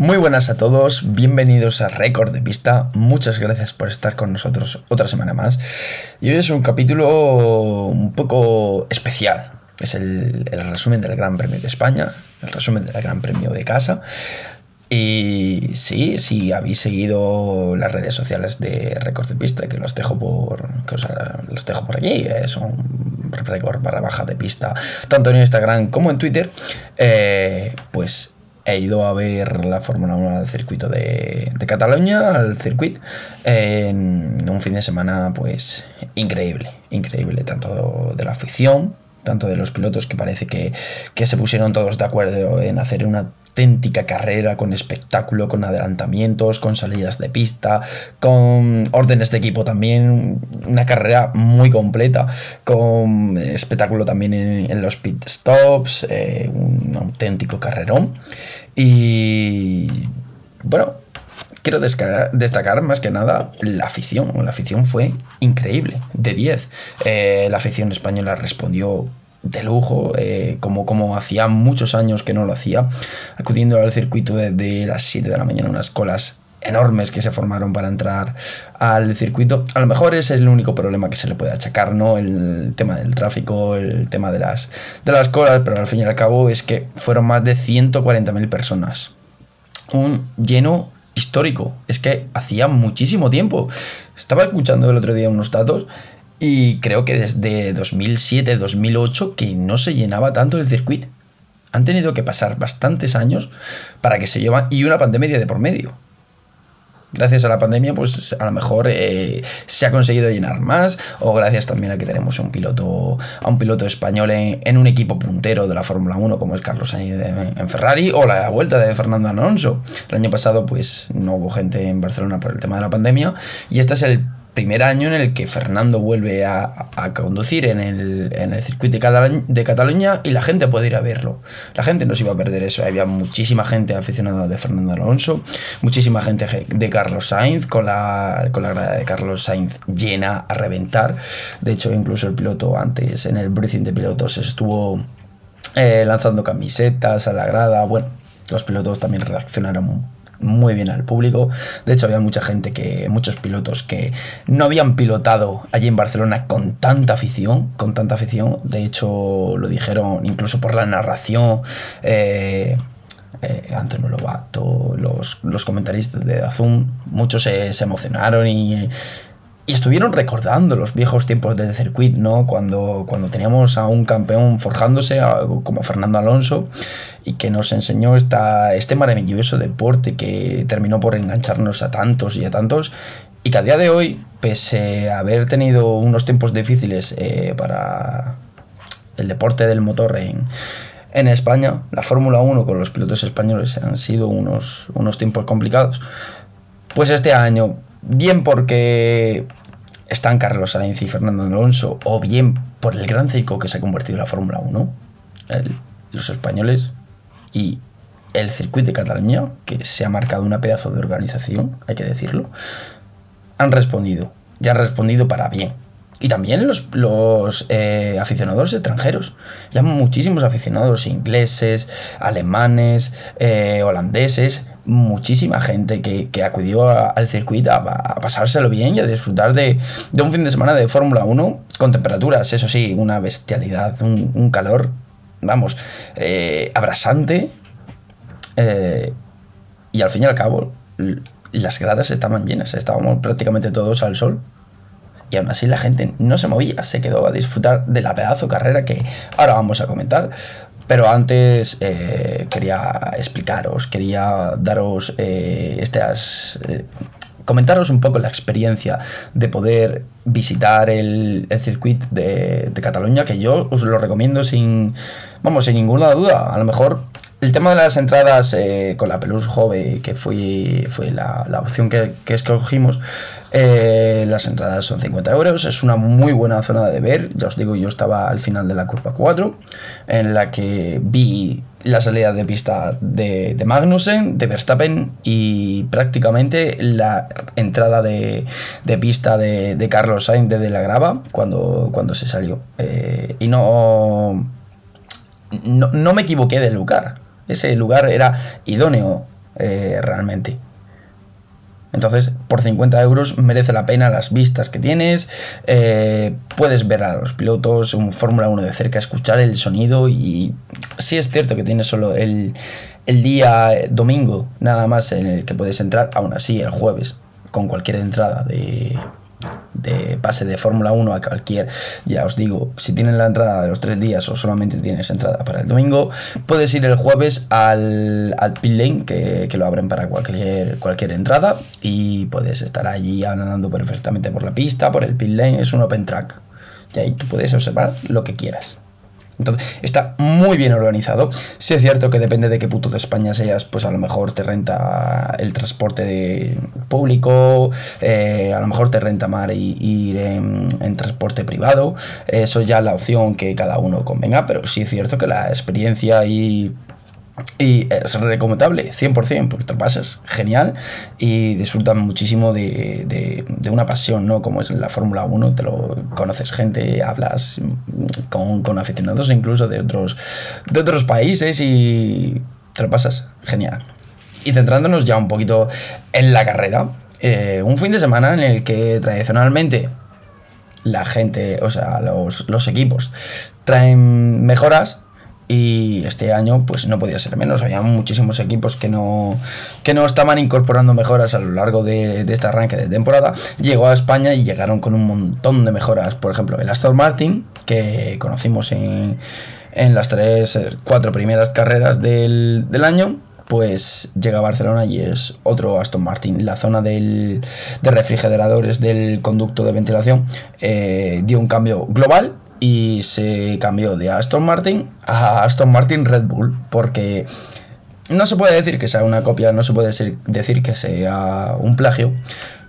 Muy buenas a todos, bienvenidos a Récord de Pista, muchas gracias por estar con nosotros otra semana más. Y hoy es un capítulo un poco especial, es el, resumen del Gran Premio de España, el resumen del Gran Premio de casa. Y sí, si habéis seguido las redes sociales de Récord de Pista, que los dejo por, que los dejo por allí, eh, son Récord barra baja de pista, tanto en Instagram como en Twitter, eh, pues he ido a ver la Fórmula 1 al circuito de, Cataluña, al circuito, en un fin de semana pues increíble, increíble, tanto de la afición, tanto de los pilotos que parece que, que se pusieron todos de acuerdo en hacer una auténtica carrera con espectáculo, con adelantamientos, con salidas de pista, con órdenes de equipo también, una carrera muy completa, con espectáculo también en, los pit stops, eh, un auténtico carrerón. Y bueno, quiero destacar más que nada la afición. La afición fue increíble, de 10. Eh, la afición española respondió de lujo, eh, como, como hacía muchos años que no lo hacía, acudiendo al circuito desde las 7 de la mañana, unas colas enormes que se formaron para entrar al circuito. A lo mejor ese es el único problema que se le puede achacar, ¿no? El tema del tráfico, el tema de las, de las colas, pero al fin y al cabo es que fueron más de 140.000 personas. Un lleno histórico. Es que hacía muchísimo tiempo. Estaba escuchando el otro día unos datos y creo que desde 2007-2008 que no se llenaba tanto el circuito. Han tenido que pasar bastantes años para que se lleva y una pandemia de por medio gracias a la pandemia, pues a lo mejor eh, se ha conseguido llenar más, o gracias también a que tenemos un piloto, a un piloto español en, un equipo puntero de la Fórmula 1, como es Carlos Sainz en Ferrari, o la vuelta de Fernando Alonso. El año pasado, pues no hubo gente en Barcelona por el tema de la pandemia, y este es el primer año en el que Fernando vuelve a, conducir en el, circuito de, Cataluña y la gente puede ir a verlo. La gente no se iba a perder eso. Había muchísima gente aficionada de Fernando Alonso, muchísima gente de Carlos Sainz, con la, con la grada de Carlos Sainz llena a reventar. De hecho, incluso el piloto antes en el briefing de pilotos estuvo eh, lanzando camisetas a la grada. Bueno, los pilotos también reaccionaron muy bien al público. De hecho, había mucha gente que, muchos pilotos que no habían pilotado allí en Barcelona con tanta afición, con tanta afición. De hecho, lo dijeron incluso por la narración. Eh, eh, Antonio Lobato, los, los comentaristas de Azul, muchos se, se emocionaron y y estuvieron recordando los viejos tiempos del circuit, ¿no? Cuando, cuando teníamos a un campeón forjándose, como Fernando Alonso, y que nos enseñó esta, este maravilloso deporte que terminó por engancharnos a tantos y a tantos, y que a día de hoy, pese a haber tenido unos tiempos difíciles eh, para el deporte del motor en, en España, la Fórmula 1 con los pilotos españoles han sido unos, unos tiempos complicados. Pues este año, bien porque están Carlos Sainz y Fernando Alonso, o bien por el gran circo que se ha convertido en la Fórmula 1, los españoles y el circuito de Cataluña, que se ha marcado una pedazo de organización, hay que decirlo, han respondido, ya han respondido para bien. Y también los, eh, aficionados extranjeros. Ya muchísimos aficionados ingleses, alemanes, eh, holandeses, muchísima gente que, acudió al circuito a, pasárselo bien y a disfrutar de, un fin de semana de Fórmula 1 con temperaturas, eso sí, una bestialidad, un, calor, vamos, eh, abrasante. Eh, y al fin y al cabo, las gradas estaban llenas, estábamos prácticamente todos al sol. Y aún así la gente no se movía, se quedó a disfrutar de la pedazo carrera que ahora vamos a comentar. Pero antes eh, quería explicaros, quería daros eh, estas... Eh, comentaros un poco la experiencia de poder visitar el, circuito de, Cataluña, que yo os lo recomiendo sin, vamos, sin ninguna duda. A lo mejor el tema de las entradas con la Pelus Jove, que fue, fue la, opción que, que escogimos, eh, las entradas son 50 euros, es una muy buena zona de ver. Ya os digo, yo estaba al final de la curva 4, en la que vi la salida de pista de, Magnussen, de Verstappen y prácticamente la entrada de, pista de, Carlos Sainz de, la grava cuando, cuando se salió. Eh, y no, no, no me equivoqué de lugar. Ese lugar era idóneo eh, realmente. Entonces, por 50 euros merece la pena las vistas que tienes. Eh, puedes ver a los pilotos, un Fórmula 1 de cerca, escuchar el sonido. Y sí es cierto que tienes solo el, el día domingo, nada más en el que puedes entrar. Aún así, el jueves, con cualquier entrada de, de pase de Fórmula 1 a cualquier, ya os digo, si tienes la entrada de los tres días o solamente tienes entrada para el domingo, puedes ir el jueves al, al pit lane, que, que, lo abren para cualquier, cualquier entrada, y puedes estar allí andando perfectamente por la pista, por el pit lane, es un open track. Y ahí tú puedes observar lo que quieras. Entonces, está muy bien organizado. Si es cierto que depende de qué puto de España seas, pues a lo mejor te renta el transporte público, eh, a lo mejor te renta más ir en, en, transporte privado. Eso ya es la opción que cada uno convenga, pero sí es cierto que la experiencia y y es recomendable, 100%, porque te lo pasas genial y disfrutas muchísimo de, de, una pasión, ¿no? Como es la Fórmula 1, te lo conoces gente, hablas con, con, aficionados incluso de otros, de otros países y te lo pasas genial. Y centrándonos ya un poquito en la carrera, eh, un fin de semana en el que tradicionalmente la gente, o sea, los, los equipos traen mejoras y este año pues no podía ser menos, había muchísimos equipos que no, que no estaban incorporando mejoras a lo largo de, este arranque de temporada, llegó a España y llegaron con un montón de mejoras, por ejemplo el Aston Martin, que conocimos en, en las tres, cuatro primeras carreras del, del año, pues llega a Barcelona y es otro Aston Martin. La zona del, de refrigeradores del conducto de ventilación eh, dio un cambio global y se cambió de Aston Martin a Aston Martin Red Bull porque no se puede decir que sea una copia, no se puede decir que sea un plagio,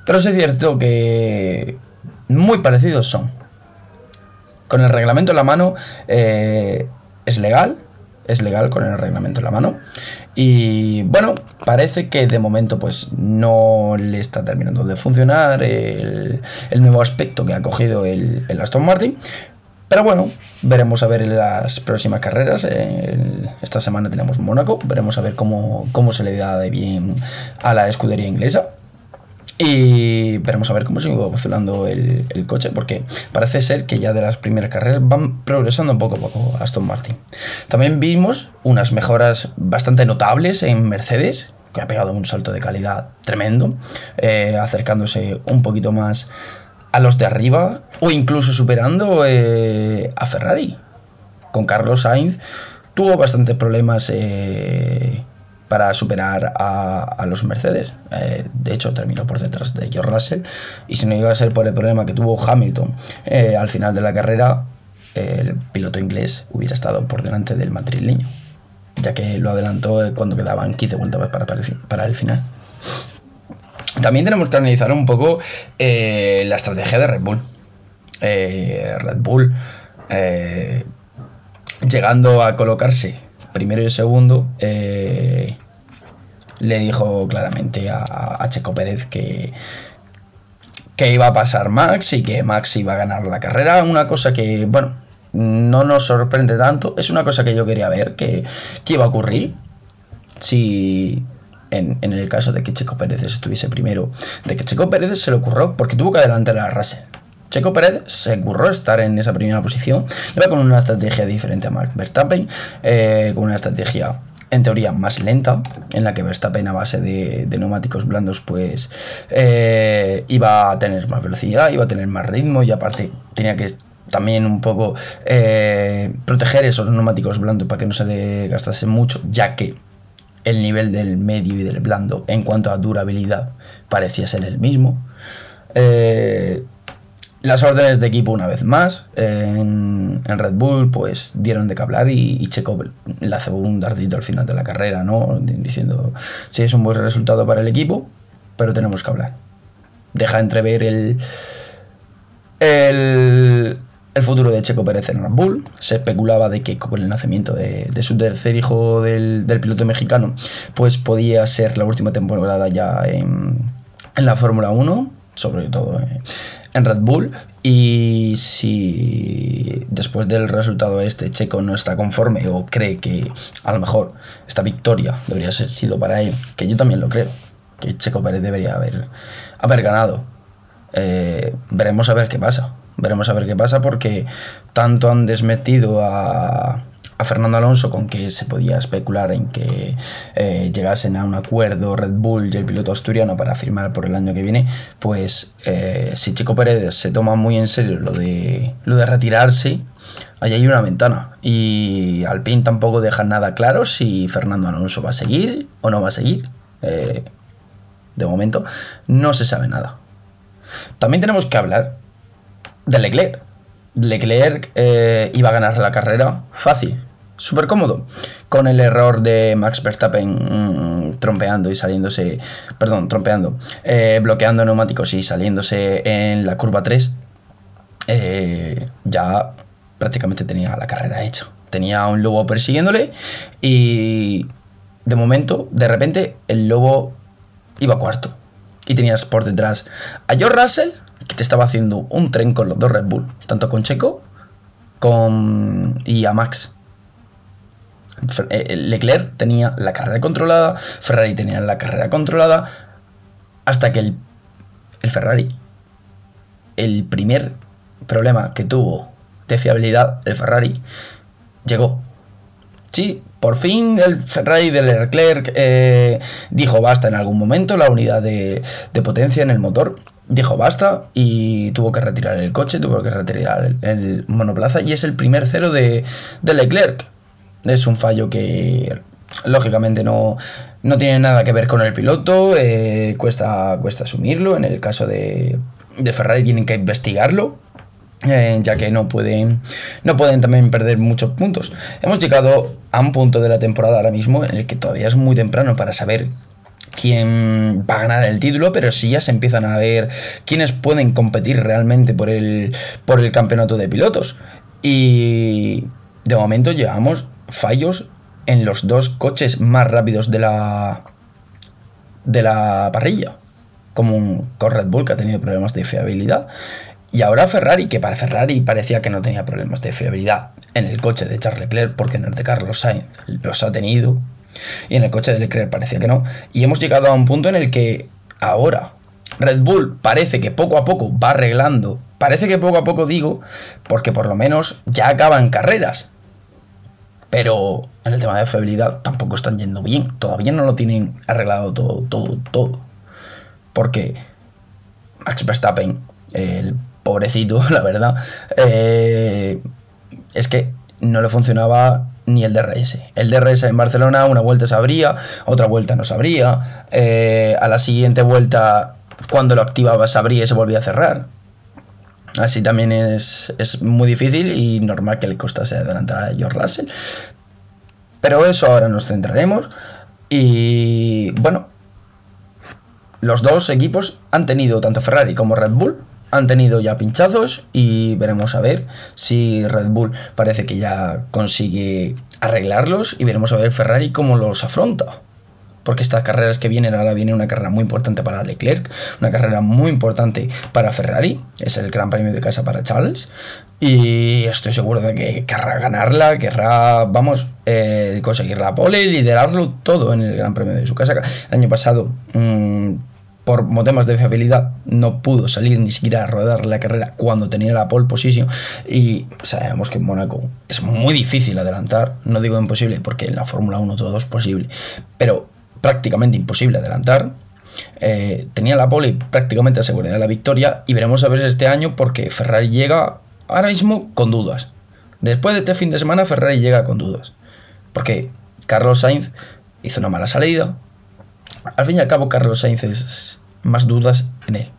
pero es cierto que muy parecidos son. Con el reglamento en la mano eh, es legal, es legal con el reglamento en la mano. Y bueno, parece que de momento pues no le está terminando de funcionar el, nuevo aspecto que ha cogido el, Aston Martin. Pero bueno, veremos a ver en las próximas carreras. Esta semana tenemos Mónaco, veremos a ver cómo, cómo se le da de bien a la escudería inglesa. Y veremos a ver cómo sigue evolucionando el, el, coche, porque parece ser que ya de las primeras carreras van progresando poco a poco Aston Martin. También vimos unas mejoras bastante notables en Mercedes, que ha pegado un salto de calidad tremendo, eh, acercándose un poquito más a los de arriba o incluso superando eh, a Ferrari. Con Carlos Sainz tuvo bastantes problemas eh, para superar a, los Mercedes. Eh, de hecho, terminó por detrás de George Russell. Y si no iba a ser por el problema que tuvo Hamilton al final de la carrera, el piloto inglés hubiera estado por delante del madrileño, ya que lo adelantó cuando quedaban 15 vueltas para, para el final. También tenemos que analizar un poco eh, la estrategia de Red Bull. Eh, Red Bull eh, llegando a colocarse primero y segundo, le dijo claramente a, a, Checo Pérez que, que iba a pasar Max y que Max iba a ganar la carrera. Una cosa que, bueno, no nos sorprende tanto. Es una cosa que yo quería ver, que iba a ocurrir. Si en, el caso de que Checo Pérez estuviese primero, de que Checo Pérez se le ocurrió porque tuvo que adelantar a Russell. Checo Pérez se ocurrió estar en esa primera posición, iba con una estrategia diferente a Mark Verstappen, eh, con una estrategia en teoría más lenta, en la que Verstappen a base de, neumáticos blandos pues eh, iba a tener más velocidad, iba a tener más ritmo y aparte tenía que también un poco eh, proteger esos neumáticos blandos para que no se desgastasen mucho, ya que el nivel del medio y del blando en cuanto a durabilidad parecía ser el mismo. Eh, las órdenes de equipo una vez más en, Red Bull pues dieron de que hablar y, y Checo lanzó un dardito al final de la carrera, ¿no? Diciendo, sí, es un buen resultado para el equipo, pero tenemos que hablar. Deja entrever el, el, el futuro de Checo Pérez en Red Bull. Se especulaba de que con el nacimiento de, su tercer hijo del, piloto mexicano, pues podía ser la última temporada ya en, la Fórmula 1, sobre todo eh, en Red Bull y si después del resultado este Checo no está conforme o cree que a lo mejor esta victoria debería ser sido para él, que yo también lo creo, que Checo Pérez debería haber, haber ganado, eh, veremos a ver qué pasa. Veremos a ver qué pasa porque tanto han desmetido a, Fernando Alonso con que se podía especular en que eh, llegasen a un acuerdo Red Bull y el piloto asturiano para firmar por el año que viene, pues eh, si Chico Pérez se toma muy en serio lo de, lo de retirarse, ahí hay una ventana. Y Alpine tampoco deja nada claro si Fernando Alonso va a seguir o no va a seguir. Eh, de momento no se sabe nada. También tenemos que hablar de Leclerc. Leclerc iba a ganar la carrera fácil, súper cómodo. Con el error de Max Verstappen mm, trompeando y saliéndose, perdón, trompeando, eh, bloqueando neumáticos y saliéndose en la curva 3, eh, ya prácticamente tenía la carrera hecha. Tenía un lobo persiguiéndole y de momento, de repente, el lobo iba cuarto. Y tenías por detrás a George Russell, te estaba haciendo un tren con los dos Red Bull, tanto con Checo con... y a Max. Eh, Leclerc tenía la carrera controlada, Ferrari tenía la carrera controlada, hasta que el, el Ferrari, el primer problema que tuvo de fiabilidad, el Ferrari, llegó. Sí, por fin el Ferrari de Leclerc eh, dijo basta en algún momento, la unidad de, potencia en el motor dijo basta y tuvo que retirar el coche, tuvo que retirar el, monoplaza y es el primer cero de, de Leclerc. Es un fallo que lógicamente no, no tiene nada que ver con el piloto, eh, cuesta, cuesta asumirlo. En el caso de, de Ferrari tienen que investigarlo. Eh, ya que no pueden, no pueden también perder muchos puntos. Hemos llegado a un punto de la temporada ahora mismo en el que todavía es muy temprano para saber quién va a ganar el título, pero sí ya se empiezan a ver quiénes pueden competir realmente por el, por el campeonato de pilotos. Y de momento llevamos fallos en los dos coches más rápidos de la de la parrilla, como con Red Bull que ha tenido problemas de fiabilidad y ahora Ferrari, que para Ferrari parecía que no tenía problemas de fiabilidad en el coche de Charles Leclerc, porque en el de Carlos Sainz los ha tenido, y en el coche de Leclerc parecía que no, y hemos llegado a un punto en el que ahora Red Bull parece que poco a poco va arreglando, parece que poco a poco digo, porque por lo menos ya acaban carreras, pero en el tema de fiabilidad tampoco están yendo bien. Todavía no lo tienen arreglado todo, todo, todo. Porque Max Verstappen, el pobrecito, la verdad, eh, es que no le funcionaba ni el DRS. El DRS en Barcelona, una vuelta se abría, otra vuelta no se abría. Eh, a la siguiente vuelta, cuando lo activaba, se abría y se volvía a cerrar. Así también es, muy difícil y normal que le costase adelantar a George Russell. Pero eso ahora nos centraremos. Y bueno, los dos equipos han tenido, tanto Ferrari como Red Bull, han tenido ya pinchazos y veremos a ver si Red Bull parece que ya consigue arreglarlos y veremos a ver Ferrari cómo los afronta porque estas carreras que vienen, ahora viene una carrera muy importante para Leclerc, una carrera muy importante para Ferrari, es el gran premio de casa para Charles, y estoy seguro de que querrá ganarla, querrá, vamos, eh, conseguir la pole, liderarlo todo en el gran premio de su casa. El año pasado, mm, por temas de fiabilidad, no pudo salir ni siquiera a rodar la carrera cuando tenía la pole position, y sabemos que en Mónaco es muy difícil adelantar, no digo imposible, porque en la Fórmula 1 todo es posible, pero prácticamente imposible adelantar. Eh, tenía la pole prácticamente asegurada la victoria y veremos a ver este año porque Ferrari llega ahora mismo con dudas. Después de este fin de semana Ferrari llega con dudas. Porque Carlos Sainz hizo una mala salida. Al fin y al cabo Carlos Sainz es más dudas en él.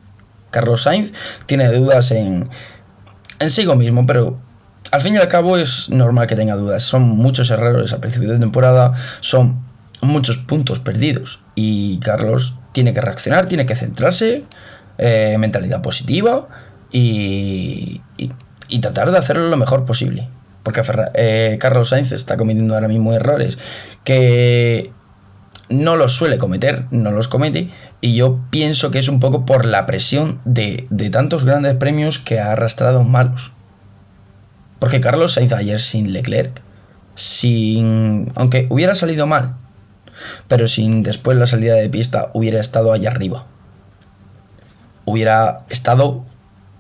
Carlos Sainz tiene dudas en, en sí mismo, pero al fin y al cabo es normal que tenga dudas. Son muchos errores al principio de temporada, son muchos puntos perdidos y Carlos tiene que reaccionar, tiene que centrarse, eh, mentalidad positiva y, y, tratar de hacerlo lo mejor posible. Porque eh, Carlos Sainz está cometiendo ahora mismo errores que no los suele cometer, no los comete, y yo pienso que es un poco por la presión de, de tantos grandes premios que ha arrastrado malos. Porque Carlos Sainz ayer sin Leclerc, sin. aunque hubiera salido mal, pero sin después la salida de pista hubiera estado allá arriba. Hubiera estado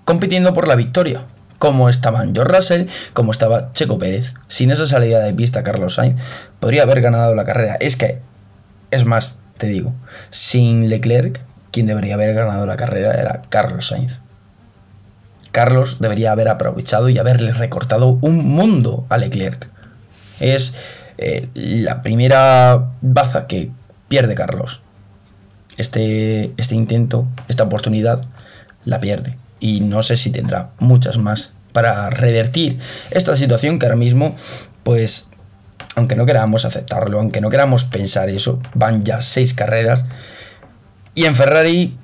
compitiendo por la victoria como estaban George Russell, como estaba Checo Pérez. Sin esa salida de pista Carlos Sainz, podría haber ganado la carrera. Es que, es más, te digo, sin Leclerc, quien debería haber ganado la carrera era Carlos Sainz. Carlos debería haber aprovechado y haberle recortado un mundo a Leclerc. Es eh, la primera baza que pierde Carlos. Este, este intento, esta oportunidad, la pierde y no sé si tendrá muchas más para revertir esta situación que ahora mismo, pues, aunque no queramos aceptarlo, aunque no queramos pensar eso, van ya seis carreras y en Ferrari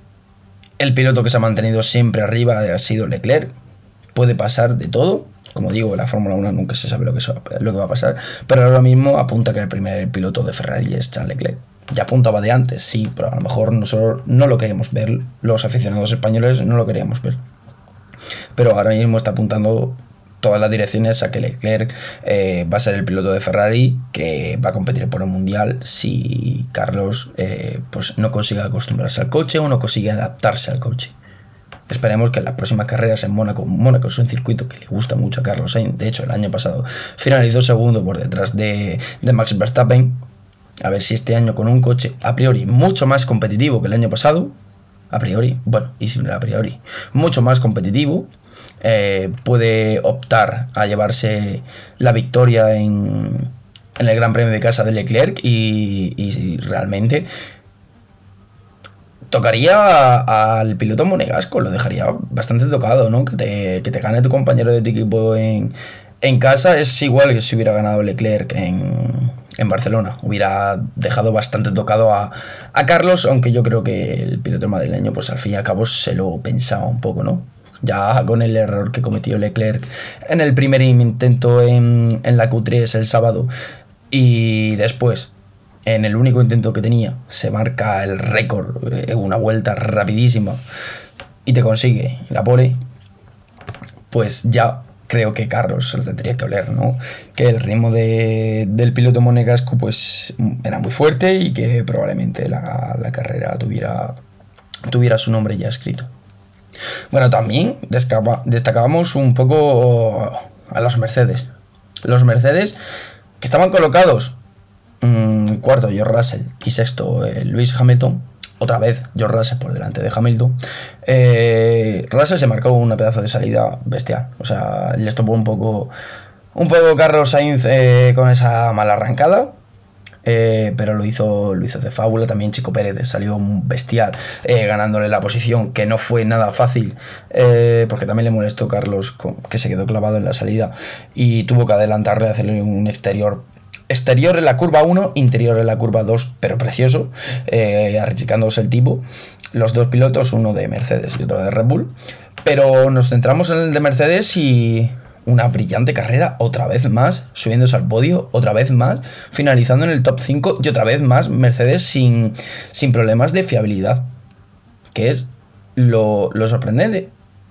el piloto que se ha mantenido siempre arriba ha sido Leclerc. Puede pasar de todo. Como digo, la Fórmula 1 nunca se sabe lo que, lo que va a pasar. Pero ahora mismo apunta que el primer piloto de Ferrari es Charles Leclerc ya apuntaba de antes, sí, pero a lo mejor nosotros no lo queríamos ver, los aficionados españoles no lo queríamos ver. Pero ahora mismo está apuntando todas las direcciones a que Leclerc eh, va a ser el piloto de Ferrari que va a competir por el mundial si Carlos eh, pues no consigue acostumbrarse al coche o no consigue adaptarse al coche. Esperemos que en las próximas carreras en Mónaco, Mónaco es un circuito que le gusta mucho a Carlos Sainz. De hecho, el año pasado finalizó segundo por detrás de, de Max Verstappen a ver si este año con un coche a priori mucho más competitivo que el año pasado, a priori, bueno, y sin a priori, mucho más competitivo, eh, puede optar a llevarse la victoria en, en, el Gran Premio de Casa de Leclerc y, realmente tocaría al piloto monegasco, lo dejaría bastante tocado, ¿no? Que te, que te gane tu compañero de tu equipo en, en casa es igual que si hubiera ganado Leclerc en, en Barcelona. Hubiera dejado bastante tocado a, Carlos, aunque yo creo que el piloto madrileño, pues al fin y al cabo se lo pensaba un poco, ¿no? Ya con el error que cometió Leclerc en el primer intento en, en la Q3 el sábado y después en el único intento que tenía se marca el récord, eh, una vuelta rapidísima y te consigue la pole, pues ya creo que Carlos se lo tendría que oler, ¿no? Que el ritmo del piloto monegasco pues era muy fuerte y que probablemente la, carrera tuviera, tuviera su nombre ya escrito. Bueno, también destacábamos un poco a los Mercedes. Los Mercedes que estaban colocados cuarto George Russell y sexto eh, Luis Hamilton otra vez George Russell por delante de Hamilton. Eh, Russell se marcó una pedazo de salida bestial. O sea, le estopó un poco. Un poco Carlos Sainz eh, con esa mala arrancada. Eh, pero lo hizo, lo hizo de fábula. También Chico Pérez salió bestial, ganándole la posición, que no fue nada fácil, porque también le molestó Carlos, que se quedó clavado en la salida y tuvo que adelantarle, hacerle un exterior Exterior en la curva 1, interior en la curva 2, pero precioso, eh, el tipo. Los dos pilotos, uno de Mercedes y otro de Red Bull. Pero nos centramos en el de Mercedes y una brillante carrera, otra vez más, subiéndose al podio, otra vez más, finalizando en el top 5 y otra vez más Mercedes sin, sin problemas de fiabilidad. Que es lo, lo sorprendente.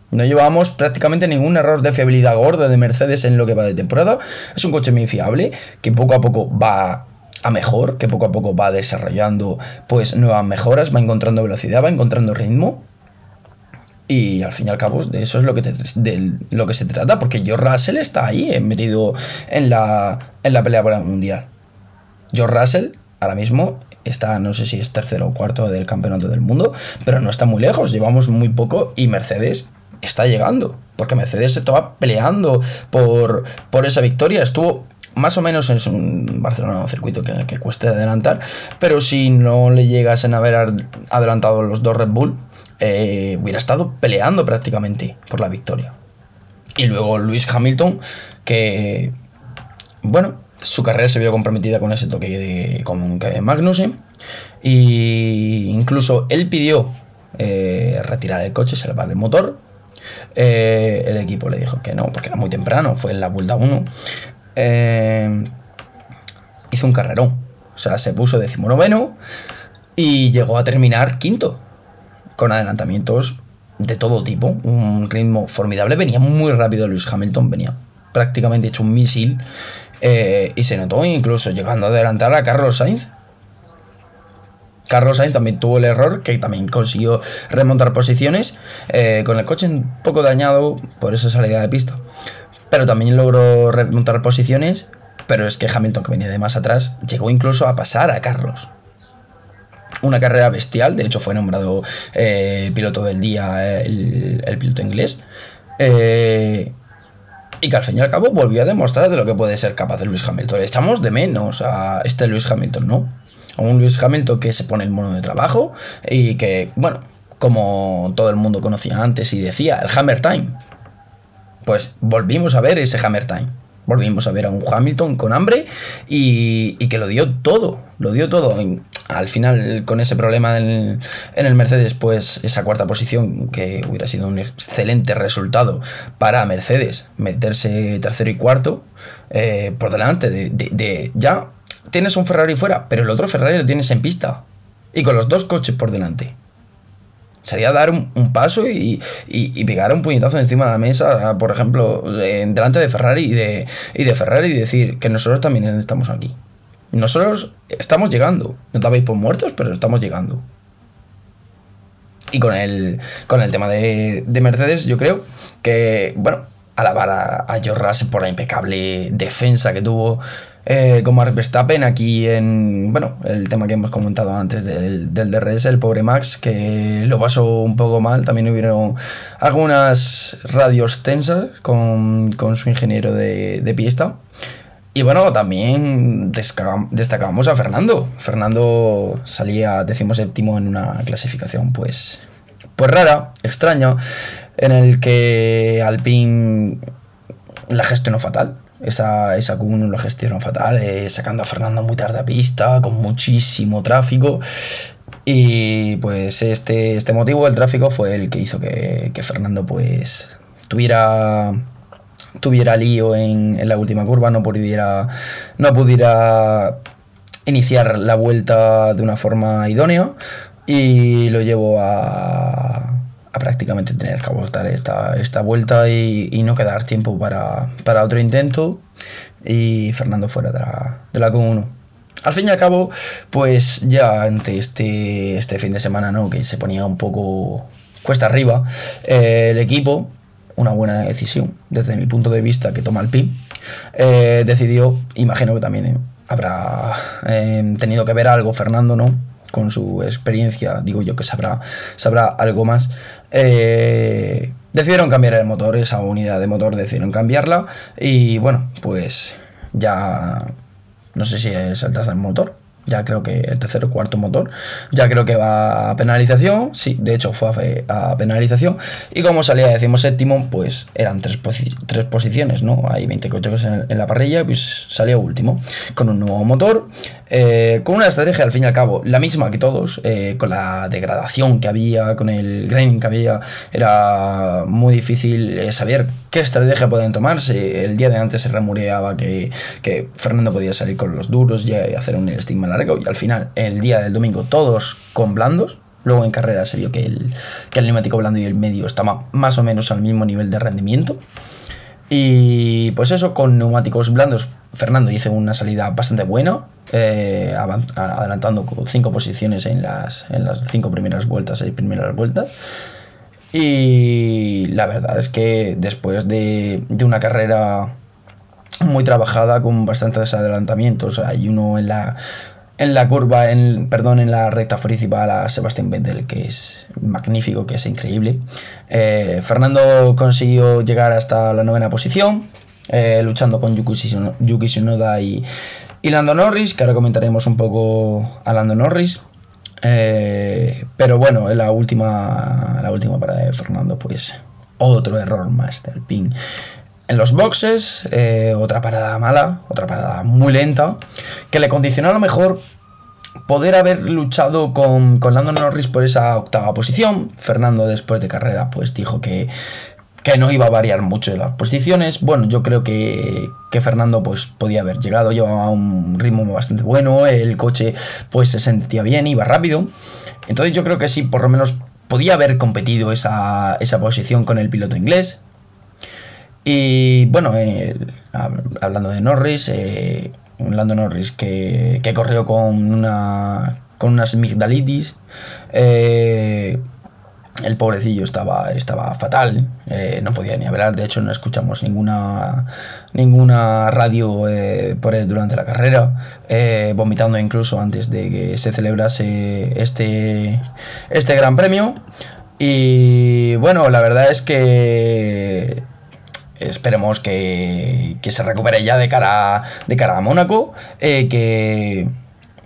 No llevamos prácticamente ningún error de fiabilidad gordo de Mercedes en lo que va de temporada. Es un coche muy fiable que poco a poco va a mejor, que poco a poco va desarrollando pues nuevas mejoras, va encontrando velocidad, va encontrando ritmo. Y al fin y al cabo de eso es lo que, de lo que se trata, porque George Russell está ahí eh, metido en la, en la pelea por el mundial. George Russell ahora mismo está, no sé si es tercero o cuarto del campeonato del mundo, pero no está muy lejos, llevamos muy poco y Mercedes está llegando. Porque Mercedes estaba peleando por, por esa victoria. Estuvo más o menos en un Barcelona un circuito que, que cueste adelantar. Pero si no le llegasen a haber adelantado los dos Red Bull, eh, hubiera estado peleando prácticamente por la victoria. Y luego Luis Hamilton, que, bueno, su carrera se vio comprometida con ese toque de, con Magnussen. Y incluso él pidió eh, retirar el coche, salvar el motor. Eh, el equipo le dijo que no, porque era muy temprano, fue en la vuelta 1. Eh, hizo un carrerón. O sea, se puso decimonoveno y llegó a terminar quinto. Con adelantamientos de todo tipo. Un ritmo formidable. Venía muy rápido Luis Hamilton. Venía prácticamente hecho un misil. Eh, y se notó incluso llegando a adelantar a Carlos Sainz. Carlos Sainz también tuvo el error, que también consiguió remontar posiciones, eh, con el coche un poco dañado por esa salida de pista. Pero también logró remontar posiciones, pero es que Hamilton, que venía de más atrás, llegó incluso a pasar a Carlos. Una carrera bestial, de hecho fue nombrado eh, piloto del día el, el piloto inglés. Eh, y que al fin y al cabo volvió a demostrar de lo que puede ser capaz de Luis Hamilton. Echamos de menos a este Luis Hamilton, ¿no? A un Luis Hamilton que se pone el mono de trabajo y que, bueno, como todo el mundo conocía antes y decía, el Hammer Time. Pues volvimos a ver ese Hammer Time. Volvimos a ver a un Hamilton con hambre y que lo dio todo, lo dio todo al final con ese problema en, el Mercedes, pues esa cuarta posición que hubiera sido un excelente resultado para Mercedes, meterse tercero y cuarto eh, por delante de, ya tienes un Ferrari fuera, pero el otro Ferrari lo tienes en pista y con los dos coches por delante. Sería dar un, paso y, y, pegar un puñetazo encima de la mesa, por ejemplo, delante de Ferrari y de, y de Ferrari y decir que nosotros también estamos aquí. Nosotros estamos llegando. No te por muertos, pero estamos llegando. Y con el, con el tema de, Mercedes, yo creo que, bueno, alabar a, a George por la impecable defensa que tuvo eh, con Mark Verstappen aquí en, bueno, el tema que hemos comentado antes del, del DRS, el pobre Max, que lo pasó un poco mal. También hubieron algunas radios tensas con, su ingeniero de, de pista. Y bueno, también destacamos a Fernando. Fernando salía séptimo en una clasificación pues, pues rara, extraña, en el que Alpine la gestionó fatal. Esa, esa Q1 la gestionó fatal, eh, sacando a Fernando muy tarde a pista, con muchísimo tráfico. Y pues este, este motivo, el tráfico, fue el que hizo que, que Fernando pues tuviera tuviera lío en, la última curva, no pudiera, no pudiera iniciar la vuelta de una forma idónea y lo llevo a, a prácticamente tener que abortar esta, esta vuelta y, no quedar tiempo para, otro intento y Fernando fuera de la, de la Q1. Al fin y al cabo, pues ya ante este, este fin de semana, ¿no? Que se ponía un poco cuesta arriba, eh, el equipo una buena decisión desde mi punto de vista que toma el PIN, eh, decidió, imagino que también eh, habrá eh, tenido que ver algo Fernando, ¿no? Con su experiencia, digo yo que sabrá, sabrá algo más. decidieron cambiar el motor, esa unidad de motor decidieron cambiarla y bueno, pues ya no sé si es el motor, ya creo que el tercer o cuarto motor, ya creo que va a penalización, sí, de hecho fue a, penalización, y como salía decimos séptimo, pues eran tres, tres posiciones, ¿no? Hay 20 coches en, la parrilla, pues salió último, con un nuevo motor, eh, con una estrategia al fin y al cabo la misma que todos, eh, con la degradación que había, con el graining que había, era muy difícil eh, saber qué estrategia pueden tomarse. El día de antes se remureaba que, que Fernando podía salir con los duros y hacer un estigma largo, y al final, el día del domingo, todos con blandos. Luego en carrera se vio que el, que el neumático blando y el medio estaban más o menos al mismo nivel de rendimiento. Y pues eso, con neumáticos blandos, Fernando hizo una salida bastante buena, eh, adelantando cinco posiciones en las, en las cinco primeras vueltas, seis primeras vueltas. Y la verdad es que después de, de una carrera muy trabajada con bastantes adelantamientos, hay uno en la en la curva, en, perdón, en la recta principal a Sebastián Vettel, que es magnífico, que es increíble. Eh, Fernando consiguió llegar hasta la novena posición, eh, luchando con Yuki, Tsunoda y, y, Lando Norris, que ahora comentaremos un poco a Lando Norris. Eh, pero bueno, en la última, la última parada de Fernando, pues otro error más del pin en los boxes, eh, otra parada mala, otra parada muy lenta, que le condicionó a lo mejor poder haber luchado con, con Lando Norris por esa octava posición. Fernando después de carrera pues dijo que, que no iba a variar mucho de las posiciones. Bueno, yo creo que, que Fernando pues podía haber llegado, llevaba un ritmo bastante bueno, el coche pues se sentía bien, iba rápido. Entonces yo creo que sí, por lo menos podía haber competido esa, esa posición con el piloto inglés. Y bueno, hablando de Norris, eh, Lando Norris que, que corrió con una con unas migdalitis. Eh, el pobrecillo estaba, estaba fatal, eh, no podía ni hablar, de hecho no escuchamos ninguna, ninguna radio eh, por él durante la carrera, vomitando incluso antes de que se celebrase este, este gran premio. Y bueno, la verdad es que esperemos que, que se recupere ya de cara, de cara a Mónaco, que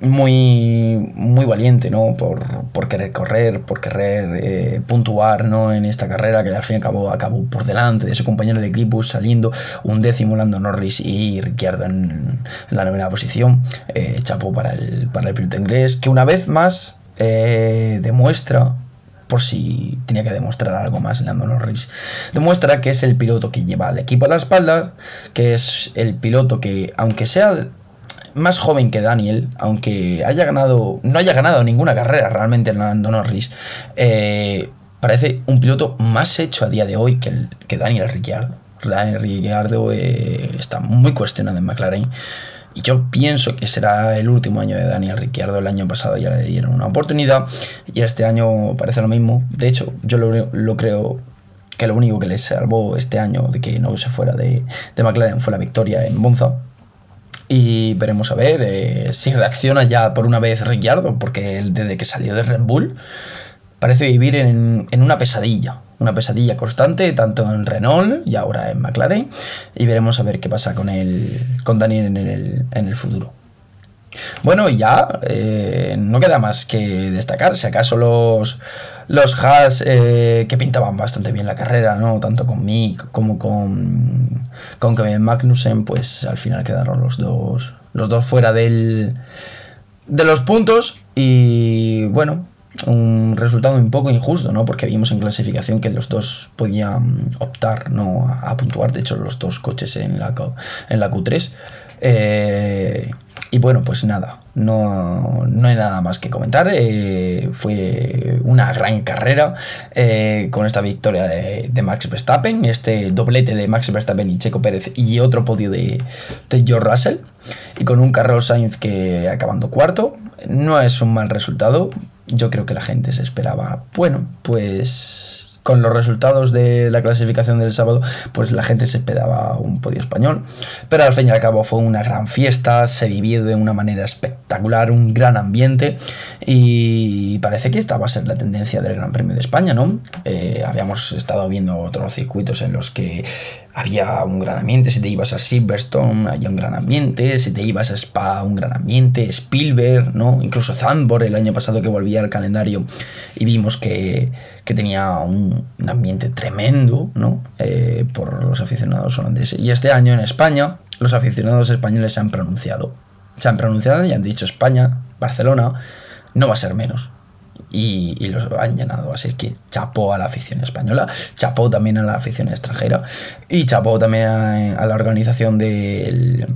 muy, muy valiente, ¿no? Por, querer correr, por querer eh, puntuar, ¿no? En esta carrera que al fin y al cabo acabó por delante de su compañero de equipo, saliendo un décimo Lando Norris y Ricciardo en, la novena posición. Eh, chapo para el, para el piloto inglés, que una vez más eh, demuestra por si tenía que demostrar algo más Lando Norris. Demuestra que es el piloto que lleva al equipo a la espalda, que es el piloto que, aunque sea más joven que Daniel, aunque haya ganado, no haya ganado ninguna carrera realmente en Lando Norris, eh, parece un piloto más hecho a día de hoy que, que Daniel Ricciardo. Daniel Ricciardo eh, está muy cuestionado en McLaren. Y yo pienso que será el último año de Daniel Ricciardo. El año pasado ya le dieron una oportunidad y este año parece lo mismo. De hecho, yo lo, lo creo que lo único que le salvó este año de que no se fuera de, de McLaren fue la victoria en Monza y veremos a ver eh, si reacciona ya por una vez Ricciardo, porque desde que salió de Red Bull parece vivir en, una pesadilla, una pesadilla constante, tanto en Renault y ahora en McLaren. Y veremos a ver qué pasa con, el, con Daniel en el, en el futuro. Bueno, ya eh, no queda más que destacar, si acaso los, los Haas eh, que pintaban bastante bien la carrera, ¿no? Tanto con Mick como con, con Kevin Magnussen, pues al final quedaron los dos, los dos fuera del, de los puntos y bueno, un resultado un poco injusto, ¿no? Porque vimos en clasificación que los dos podían optar, ¿no? A, puntuar, de hecho los dos coches en la, en la Q3. Eh, y bueno, pues nada, no, hay nada más que comentar. Eh, fue una gran carrera eh, con esta victoria de, Max Verstappen, este doblete de Max Verstappen y Checo Pérez y otro podio de, de George Russell. Y con un Carlos Sainz que acabando cuarto. No es un mal resultado. Yo creo que la gente se esperaba, bueno, pues con los resultados de la clasificación del sábado, pues la gente se esperaba un podio español. Pero al fin y al cabo fue una gran fiesta, se vivió de una manera espectacular, un gran ambiente y parece que esta va a ser la tendencia del Gran Premio de España, ¿no? Eh, habíamos estado viendo otros circuitos en los que había un gran ambiente, si te ibas a Silverstone había un gran ambiente, si te ibas a Spa un gran ambiente, Spielberg, ¿no? Incluso Zandvoort el año pasado que volvía al calendario y vimos que, tenía un, ambiente tremendo, ¿no? Eh, por los aficionados holandeses. Y este año en España los aficionados españoles se han pronunciado. Se han pronunciado y han dicho España, Barcelona, no va a ser menos y, los han llenado. Así que chapó a la afición española, chapó también a la afición extranjera y chapó también a, la organización del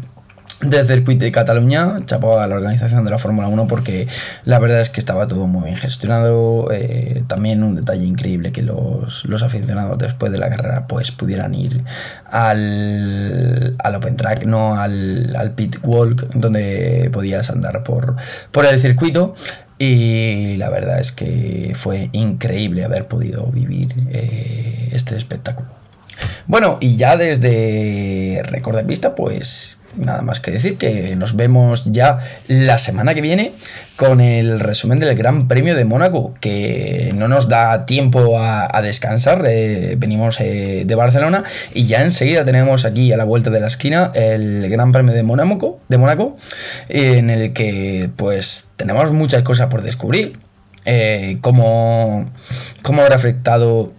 del circuito de Cataluña, chapó a la organización de la Fórmula 1 porque la verdad es que estaba todo muy bien gestionado. Eh, también un detalle increíble que los, aficionados después de la carrera pues pudieran ir al, al Open Track, no al, al Pit Walk, donde podías andar por, por el circuito. Y la verdad es que fue increíble haber podido vivir eh, este espectáculo. Bueno, y ya desde Record de Pista, pues nada más que decir que nos vemos ya la semana que viene con el resumen del Gran Premio de Mónaco, que no nos da tiempo a, descansar, eh, venimos eh, de Barcelona y ya enseguida tenemos aquí a la vuelta de la esquina el Gran Premio de Mónaco, de Mónaco en el que pues tenemos muchas cosas por descubrir, eh, cómo, cómo habrá afectado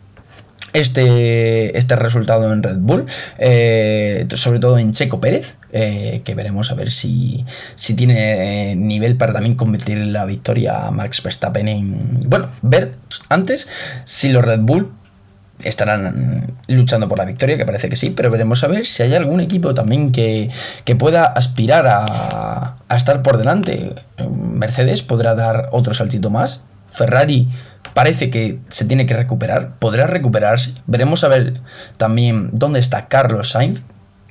este, este resultado en Red Bull, eh, sobre todo en Checo Pérez, eh, que veremos a ver si, si tiene eh, nivel para también convertir la victoria a Max Verstappen en... Bueno, ver antes si los Red Bull estarán luchando por la victoria, que parece que sí, pero veremos a ver si hay algún equipo también que, pueda aspirar a, a, estar por delante. Mercedes podrá dar otro saltito más. Ferrari parece que se tiene que recuperar, podrá recuperarse. Veremos a ver también dónde está Carlos Sainz.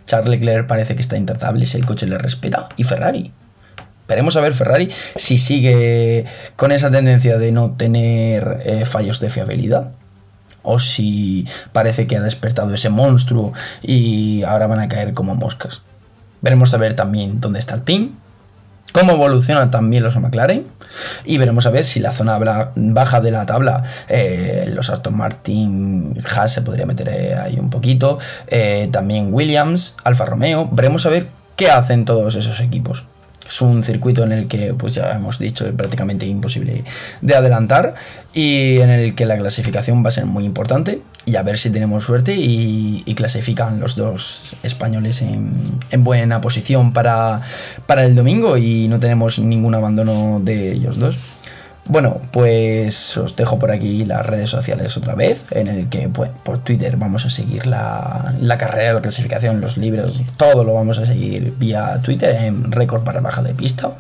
Charles Leclerc parece que está intratable si el coche le respeta. Y Ferrari. Veremos a ver Ferrari si sigue con esa tendencia de no tener eh, fallos de fiabilidad o si parece que ha despertado ese monstruo y ahora van a caer como moscas. Veremos a ver también dónde está el pin, cómo evolucionan también los McLaren y veremos a ver si la zona baja de la tabla, eh, los Aston Martin, Haas se podría meter eh, ahí un poquito, eh, también Williams, Alfa Romeo, veremos a ver qué hacen todos esos equipos. Es un circuito en el que, pues ya hemos dicho, es prácticamente imposible de adelantar y en el que la clasificación va a ser muy importante y a ver si tenemos suerte y, clasifican los dos españoles en, buena posición para, para el domingo y no tenemos ningún abandono de ellos dos. Bueno, pues os dejo por aquí las redes sociales otra vez, en el que pues, por Twitter vamos a seguir la, carrera, la clasificación, los libros, todo lo vamos a seguir vía Twitter en récord para baja de pista.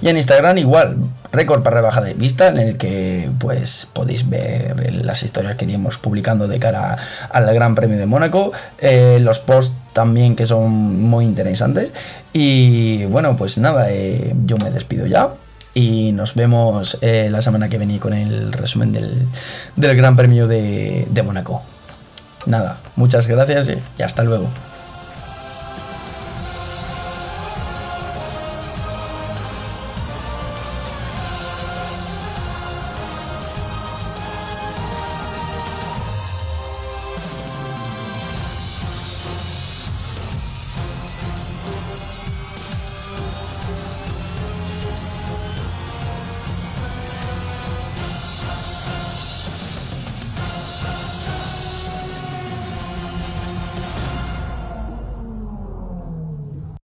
Y en Instagram igual, récord para baja de pista, en el que pues podéis ver las historias que iremos publicando de cara al Gran Premio de Mónaco, eh, los posts también que son muy interesantes. Y bueno, pues nada, eh, yo me despido ya y nos vemos eh, la semana que viene con el resumen del, Gran Premio de, de Mónaco. Nada, muchas gracias y hasta luego.